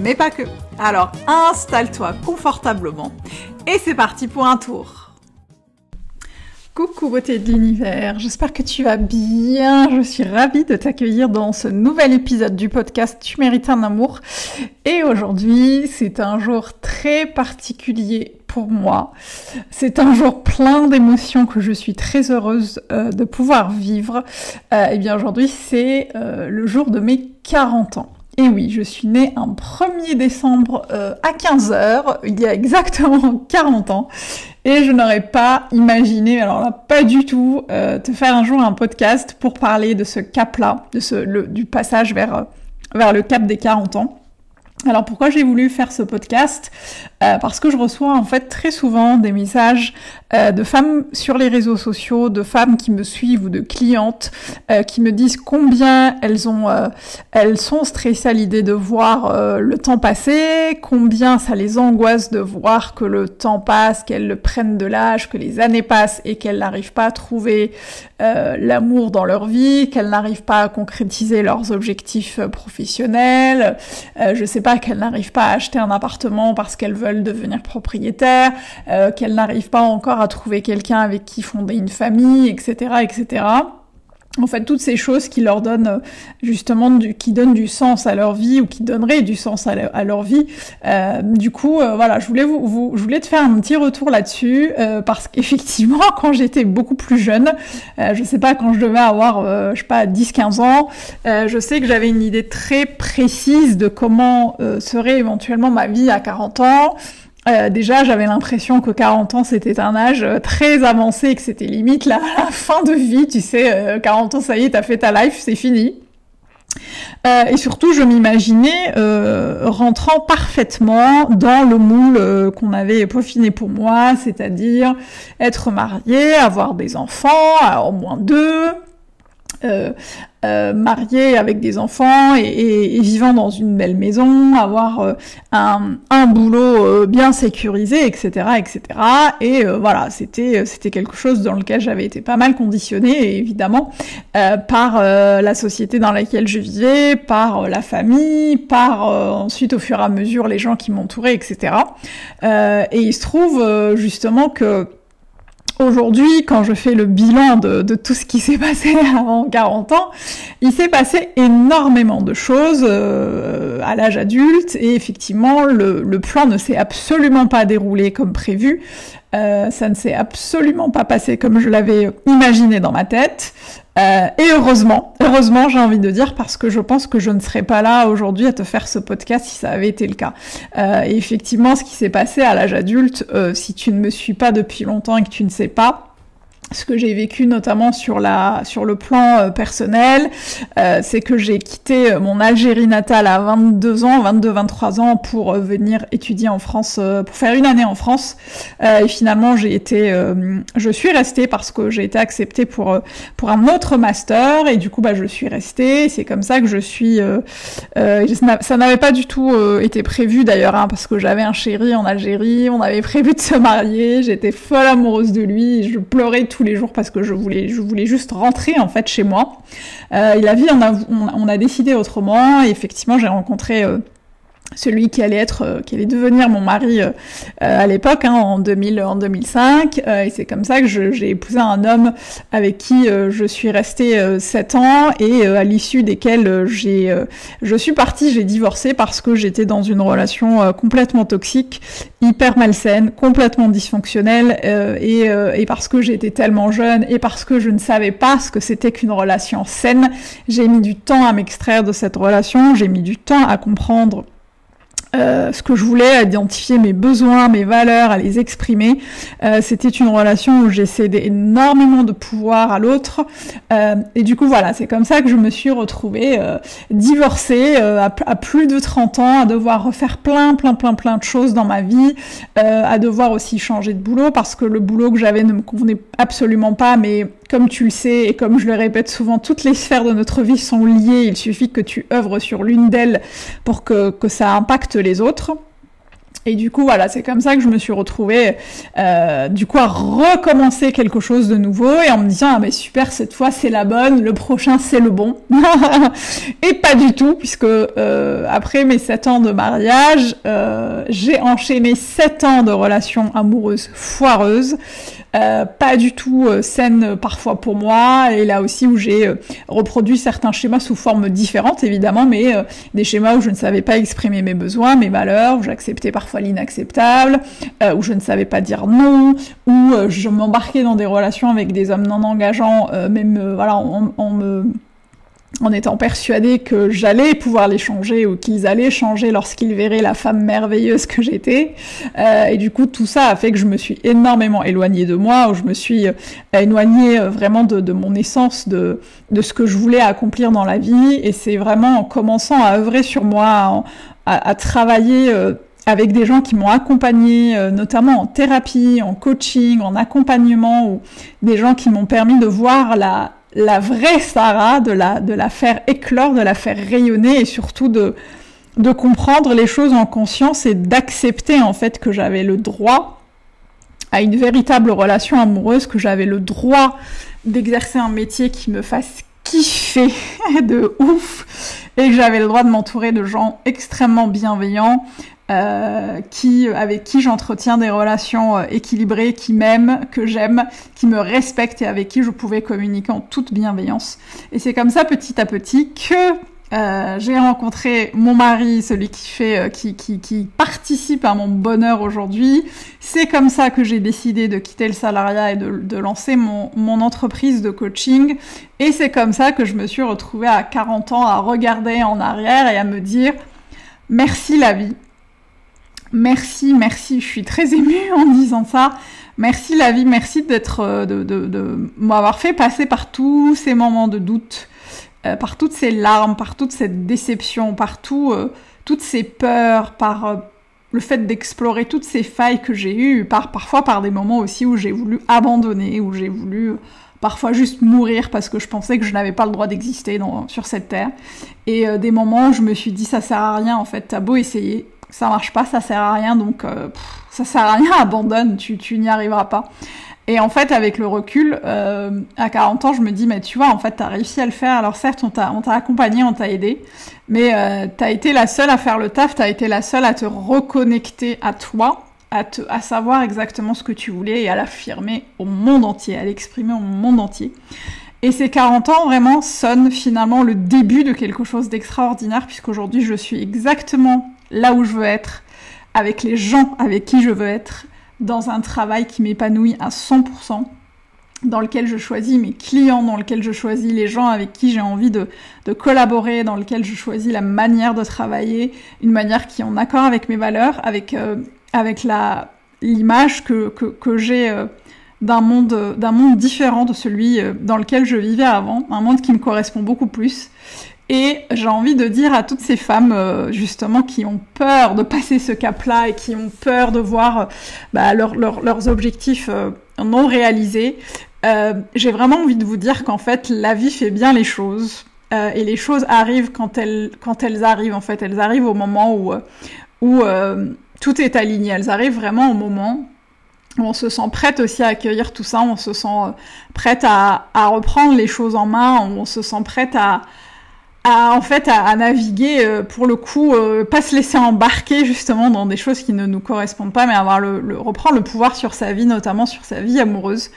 mais pas que. Alors installe-toi confortablement et c'est parti pour un tour. Coucou beauté de l'univers, j'espère que tu vas bien. Je suis ravie de t'accueillir dans ce nouvel épisode du podcast Tu mérites un amour. Et aujourd'hui, c'est un jour très particulier pour moi. C'est un jour plein d'émotions que je suis très heureuse euh, de pouvoir vivre. Euh, et bien aujourd'hui, c'est euh, le jour de mes 40 ans. Et oui, je suis née un 1er décembre à 15h, il y a exactement 40 ans. Et je n'aurais pas imaginé, alors là, pas du tout, euh, te faire un jour un podcast pour parler de ce cap-là, du passage vers, vers le cap des 40 ans. Alors pourquoi j'ai voulu faire ce podcast? Euh, Parce que je reçois en fait très souvent des messages euh, de femmes sur les réseaux sociaux, de femmes qui me suivent ou de clientes euh, qui me disent combien elles ont, elles sont stressées à l'idée de voir le temps passer, combien ça les angoisse de voir que le temps passe, qu'elles prennent de l'âge, que les années passent et qu'elles n'arrivent pas à trouver l'amour dans leur vie, qu'elles n'arrivent pas à concrétiser leurs objectifs professionnels. je sais pas qu'elles n'arrivent pas à acheter un appartement parce qu'elles veulent devenir propriétaires, euh, qu'elles n'arrivent pas encore à trouver quelqu'un avec qui fonder une famille, etc., etc en fait toutes ces choses qui leur donnent euh, justement du, qui donnent du sens à leur vie ou qui donneraient du sens à, leur vie. Euh, du coup, euh, voilà, je voulais vous, je voulais te faire un petit retour là-dessus euh, parce qu'effectivement, quand j'étais beaucoup plus jeune, je sais pas quand je devais avoir, je sais pas, 10-15 ans, je sais que j'avais une idée très précise de comment serait éventuellement ma vie à 40 ans. Euh, déjà, j'avais l'impression que 40 ans, c'était un âge euh, très avancé que c'était limite la, fin de vie, tu sais, euh, 40 ans, ça y est, t'as fait ta life, c'est fini. Euh, et surtout, je m'imaginais rentrant parfaitement dans le moule qu'on avait peaufiné pour moi, c'est-à-dire être mariée, avoir des enfants, au moins deux, euh, euh, marié avec des enfants et, vivant dans une belle maison, avoir euh, un, un, boulot bien sécurisé, etc., etc. Et voilà, c'était c'était quelque chose dans lequel j'avais été pas mal conditionnée, évidemment, par la société dans laquelle je vivais, par la famille, par ensuite au fur et à mesure les gens qui m'entouraient, etc. et il se trouve justement que Aujourd'hui, quand je fais le bilan de, tout ce qui s'est passé avant 40 ans, il s'est passé énormément de choses euh, à l'âge adulte et effectivement, le, plan ne s'est absolument pas déroulé comme prévu. Euh, ça ne s'est absolument pas passé comme je l'avais imaginé dans ma tête. Euh, et heureusement, heureusement j'ai envie de dire parce que je pense que je ne serais pas là aujourd'hui à te faire ce podcast si ça avait été le cas. Euh, et effectivement, ce qui s'est passé à l'âge adulte, euh, si tu ne me suis pas depuis longtemps et que tu ne sais pas, ce que j'ai vécu notamment sur la sur le plan euh, personnel, euh, c'est que j'ai quitté euh, mon Algérie natale à 22 ans, 22-23 ans pour venir étudier en France, pour faire une année en France. et finalement, j'ai été, je suis restée parce que j'ai été acceptée pour pour un autre master et du coup, bah, je suis restée. C'est comme ça que je suis. ça n'avait pas du tout été prévu d'ailleurs, hein, parce que j'avais un chéri en Algérie, on avait prévu de se marier, j'étais folle amoureuse de lui, je pleurais tous les jours parce que je voulais, je voulais juste rentrer en fait chez moi. Euh, et la vie, on a, on, a décidé autrement. Et effectivement, j'ai rencontré euh, celui qui allait être, euh, qui allait devenir mon mari euh, euh, à l'époque, hein, en 2000, en 2005, et c'est comme ça que j'ai épousé un homme avec qui je suis restée sept ans et à l'issue desquels j'ai, je suis partie, j'ai divorcé parce que j'étais dans une relation complètement toxique, hyper malsaine, complètement dysfonctionnelle, et, et parce que j'étais tellement jeune et parce que je ne savais pas ce que c'était qu'une relation saine, j'ai mis du temps à m'extraire de cette relation, j'ai mis du temps à comprendre euh, ce que je voulais, à identifier mes besoins, mes valeurs, à les exprimer. Euh, c'était une relation où j'ai cédé énormément de pouvoir à l'autre. Euh, et du coup, voilà, c'est comme ça que je me suis retrouvée divorcée à, à, plus de 30 ans, à devoir refaire plein, plein, plein, plein de choses dans ma vie, à devoir aussi changer de boulot parce que le boulot que j'avais ne me convenait absolument pas, mais comme tu le sais et comme je le répète souvent, toutes les sphères de notre vie sont liées. Il suffit que tu œuvres sur l'une d'elles pour que, ça impacte les autres. Et du coup, voilà, c'est comme ça que je me suis retrouvée, euh, du coup, à recommencer quelque chose de nouveau et en me disant, ah mais super, cette fois c'est la bonne, le prochain c'est le bon. et pas du tout, puisque euh, après mes sept ans de mariage, euh, j'ai enchaîné sept ans de relations amoureuses foireuses. Euh, pas du tout euh, saine parfois pour moi, et là aussi où j'ai euh, reproduit certains schémas sous forme différente évidemment, mais des schémas où je ne savais pas exprimer mes besoins, mes valeurs, où j'acceptais parfois l'inacceptable, où je ne savais pas dire non, où je m'embarquais dans des relations avec des hommes non engageants, même voilà, en me en étant persuadée que j'allais pouvoir les changer ou qu'ils allaient changer lorsqu'ils verraient la femme merveilleuse que j'étais. Euh, et du coup, tout ça a fait que je me suis énormément éloignée de moi, ou je me suis euh, éloignée euh, vraiment de, mon essence, de, de ce que je voulais accomplir dans la vie. Et c'est vraiment en commençant à œuvrer sur moi, à, travailler avec des gens qui m'ont accompagné, notamment en thérapie, en coaching, en accompagnement, ou des gens qui m'ont permis de voir la la vraie Sarah, de la, faire éclore, de la faire rayonner et surtout de, de comprendre les choses en conscience et d'accepter en fait que j'avais le droit à une véritable relation amoureuse, que j'avais le droit d'exercer un métier qui me fasse kiffer de ouf et que j'avais le droit de m'entourer de gens extrêmement bienveillants euh, qui, avec qui j'entretiens des relations euh, équilibrées, qui m'aiment, que j'aime, qui me respectent et avec qui je pouvais communiquer en toute bienveillance. Et c'est comme ça, petit à petit, que euh, j'ai rencontré mon mari, celui qui fait, qui, participe à mon bonheur aujourd'hui. C'est comme ça que j'ai décidé de quitter le salariat et de, lancer mon, entreprise de coaching. Et c'est comme ça que je me suis retrouvée à 40 ans à regarder en arrière et à me dire merci la vie. Merci, merci. Je suis très émue en disant ça. Merci la vie, merci d'être, euh, de, m'avoir fait passer par tous ces moments de doute, euh, par toutes ces larmes, par toute cette déception, par tout, euh, toutes ces peurs, par le fait d'explorer toutes ces failles que j'ai eues, par parfois par des moments aussi où j'ai voulu abandonner, où j'ai voulu parfois juste mourir parce que je pensais que je n'avais pas le droit d'exister sur cette terre. Et des moments où je me suis dit ça sert à rien en fait, t'as beau essayer, ça marche pas, ça sert à rien, donc euh, ça sert à rien, abandonne, tu, n'y arriveras pas. Et en fait, avec le recul, euh, à 40 ans, je me dis, mais tu vois, en fait, t'as réussi à le faire. Alors certes, on t'a, accompagné, on t'a aidé, mais euh, t'as été la seule à faire le taf, t'as été la seule à te reconnecter à toi, à, à savoir exactement ce que tu voulais et à l'affirmer au monde entier, à l'exprimer au monde entier. Et ces 40 ans vraiment sonnent finalement le début de quelque chose d'extraordinaire, puisqu'aujourd'hui, je suis exactement là où je veux être, avec les gens avec qui je veux être, dans un travail qui m'épanouit à 100%, dans lequel je choisis mes clients, dans lequel je choisis les gens avec qui j'ai envie de, collaborer, dans lequel je choisis la manière de travailler, une manière qui est en accord avec mes valeurs, avec, euh, avec la, l'image que, que, j'ai euh, d'un monde, d'un monde différent de celui euh, dans lequel je vivais avant, un monde qui me correspond beaucoup plus. Et j'ai envie de dire à toutes ces femmes, euh, justement, qui ont peur de passer ce cap-là et qui ont peur de voir euh, bah, leurs objectifs euh, non réalisés, j'ai vraiment envie de vous dire qu'en fait, la vie fait bien les choses. et les choses arrivent quand elles, quand elles arrivent, en fait. Elles arrivent au moment où, où tout est aligné. Elles arrivent vraiment au moment où on se sent prête aussi à accueillir tout ça, on se sent prête à, à reprendre les choses en main, on se sent prête à à en fait à, naviguer euh, pour le coup euh, pas se laisser embarquer justement dans des choses qui ne nous correspondent pas mais avoir le, le reprendre le pouvoir sur sa vie notamment sur sa vie amoureuse.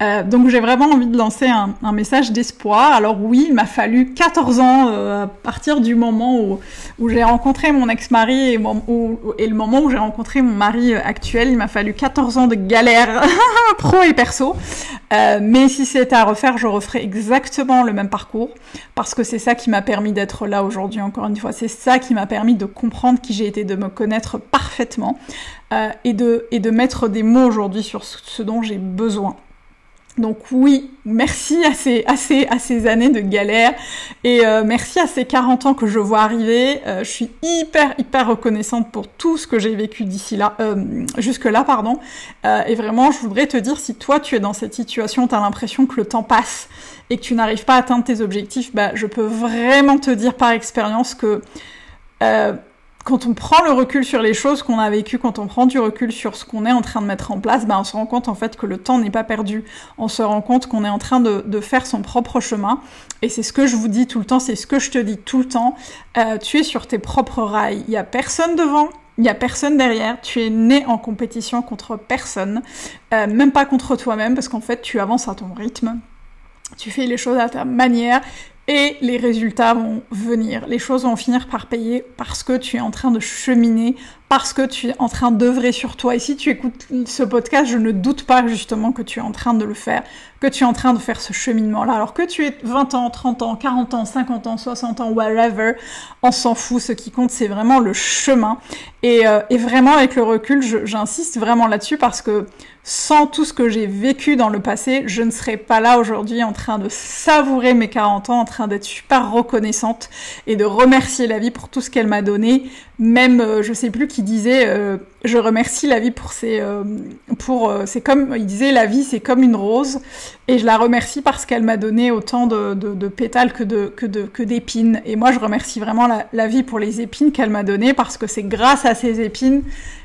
Euh, donc j'ai vraiment envie de lancer un, un message d'espoir. Alors oui il m'a fallu 14 ans euh, à partir du moment où, où j'ai rencontré mon ex-mari et, et, le moment où j'ai rencontré mon mari actuel il m'a fallu 14 ans de galère pro et perso mais si c'était à refaire je referais exactement le même parcours parce que c'est ça qui m'a permis d'être là aujourd'hui, encore une fois. C'est ça qui m'a permis de comprendre qui j'ai été, de me connaître parfaitement euh, et, de, et de mettre des mots aujourd'hui sur ce dont j'ai besoin. Donc oui, merci à ces, à ces, années de galère et euh, merci à ces 40 ans que je vois arriver. Euh, je suis hyper, hyper reconnaissante pour tout ce que j'ai vécu d'ici là, euh, jusque là, pardon. et vraiment, je voudrais te dire, si toi tu es dans cette situation, tu as l'impression que le temps passe et que tu n'arrives pas à atteindre tes objectifs, bah, je peux vraiment te dire par expérience que quand on prend le recul sur les choses qu'on a vécues, quand on prend du recul sur ce qu'on est en train de mettre en place, ben on se rend compte en fait que le temps n'est pas perdu. On se rend compte qu'on est en train de, faire son propre chemin. Et c'est ce que je vous dis tout le temps, c'est ce que je te dis tout le temps. Euh, tu es sur tes propres rails. Il y a personne devant, il n'y a personne derrière, tu es né en compétition contre personne, euh, même pas contre toi-même, parce qu'en fait tu avances à ton rythme, tu fais les choses à ta manière et les résultats vont venir. Les choses vont finir par payer parce que tu es en train de cheminer, parce que tu es en train d'œuvrer sur toi. Et si tu écoutes ce podcast, je ne doute pas justement que tu es en train de le faire, que tu es en train de faire ce cheminement-là. Alors que tu aies 20 ans, 30 ans, 40 ans, 50 ans, 60 ans, whatever, on s'en fout. Ce qui compte, c'est vraiment le chemin. Et, euh, vraiment, avec le recul, j'insiste vraiment là-dessus parce que sans tout ce que j'ai vécu dans le passé, je ne serais pas là aujourd'hui en train de savourer mes 40 ans, en train d'être super reconnaissante et de remercier la vie pour tout ce qu'elle m'a donné. Même, euh, je sais plus qui disait, euh, je remercie la vie pour ses, euh, pour, c'est comme, il disait, la vie c'est comme une rose et je la remercie parce qu'elle m'a donné autant de, de, pétales que de, que de, que d'épines. Et moi, je remercie vraiment la, vie pour les épines qu'elle m'a données parce que c'est grâce à ces épines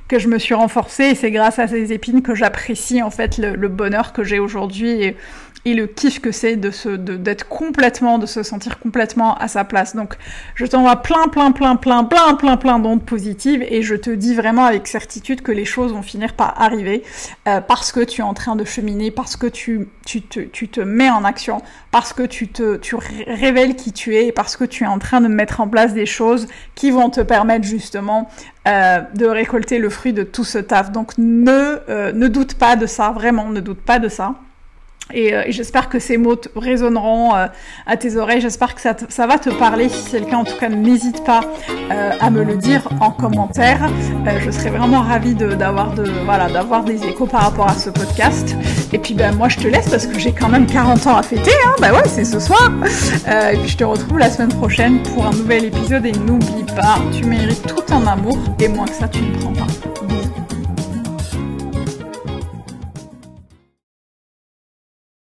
que je me suis renforcée et c'est grâce à ces épines que j'apprécie en fait le, bonheur que j'ai aujourd'hui et, et, le kiff que c'est de se d'être complètement de se sentir complètement à sa place. Donc je t'envoie plein plein plein plein plein plein plein d'ondes positives et je te dis vraiment avec certitude que les choses vont finir par arriver euh, parce que tu es en train de cheminer, parce que tu tu te, tu te mets en action, parce que tu te tu révèles qui tu es et parce que tu es en train de mettre en place des choses qui vont te permettre justement euh, de récolter le fruit de tout ce taf. Donc ne, euh, ne doute pas de ça, vraiment, ne doute pas de ça. Et, euh, j'espère que ces mots résonneront à tes oreilles. J'espère que ça, ça, va te parler. Si c'est le cas, en tout cas, n'hésite pas à me le dire en commentaire. je serais vraiment ravie d'avoir de, voilà, d'avoir des échos par rapport à ce podcast. Et puis ben moi je te laisse parce que j'ai quand même 40 ans à fêter. Hein. Bah ouais, c'est ce soir. et puis je te retrouve la semaine prochaine pour un nouvel épisode. Et n'oublie pas, tu mérites tout ton amour et moins que ça, tu ne prends pas.